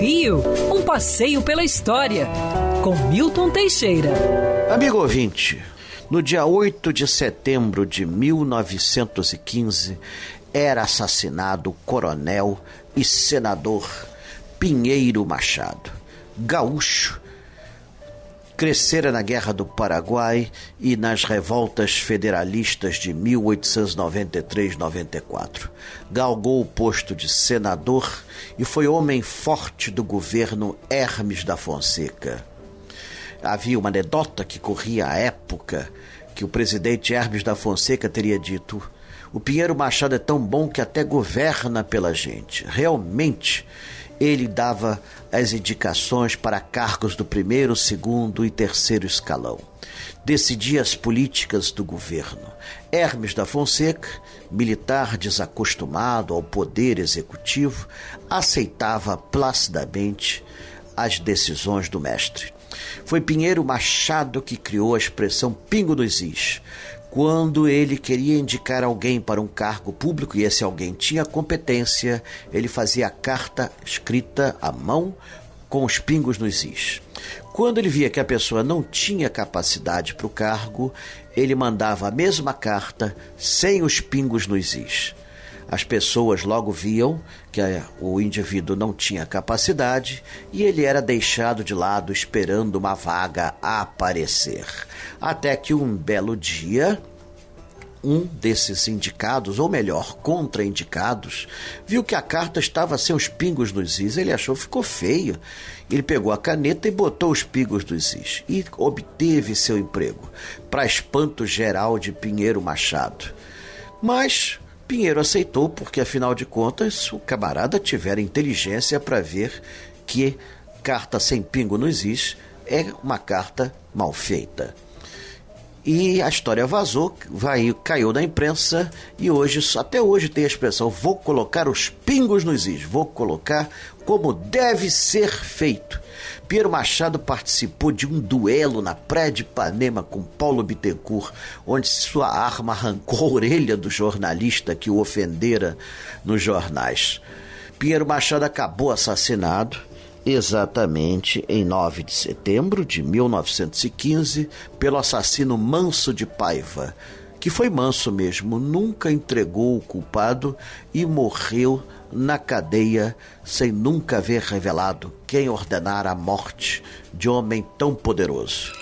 Rio, um passeio pela história, com Milton Teixeira. Amigo ouvinte, no dia 8 de setembro de 1915, era assassinado o coronel e senador Pinheiro Machado, gaúcho crescera na Guerra do Paraguai e nas revoltas federalistas de 1893-94. Galgou o posto de senador e foi homem forte do governo Hermes da Fonseca. Havia uma anedota que corria à época que o presidente Hermes da Fonseca teria dito: O Pinheiro Machado é tão bom que até governa pela gente. Realmente ele dava as indicações para cargos do primeiro, segundo e terceiro escalão. Decidia as políticas do governo. Hermes da Fonseca, militar desacostumado ao poder executivo, aceitava placidamente as decisões do mestre. Foi Pinheiro Machado que criou a expressão pingo dos is, quando ele queria indicar alguém para um cargo público e esse alguém tinha competência, ele fazia a carta escrita à mão com os pingos nos is. Quando ele via que a pessoa não tinha capacidade para o cargo, ele mandava a mesma carta sem os pingos nos is. As pessoas logo viam que o indivíduo não tinha capacidade e ele era deixado de lado esperando uma vaga aparecer. Até que um belo dia, um desses indicados, ou melhor, contraindicados, viu que a carta estava sem os pingos nos is. Ele achou que ficou feio. Ele pegou a caneta e botou os pingos nos is e obteve seu emprego, para espanto geral de Pinheiro Machado. Mas Pinheiro aceitou porque, afinal de contas, o camarada tivera inteligência para ver que carta sem pingo nos is é uma carta mal feita. E a história vazou, vai, caiu na imprensa e hoje, até hoje tem a expressão: vou colocar os pingos nos is, vou colocar como deve ser feito. Piero Machado participou de um duelo na Praia de Ipanema com Paulo Bittencourt, onde sua arma arrancou a orelha do jornalista que o ofendera nos jornais. Piero Machado acabou assassinado exatamente em 9 de setembro de 1915 pelo assassino Manso de Paiva, que foi manso mesmo, nunca entregou o culpado e morreu na cadeia sem nunca haver revelado quem ordenara a morte de homem tão poderoso.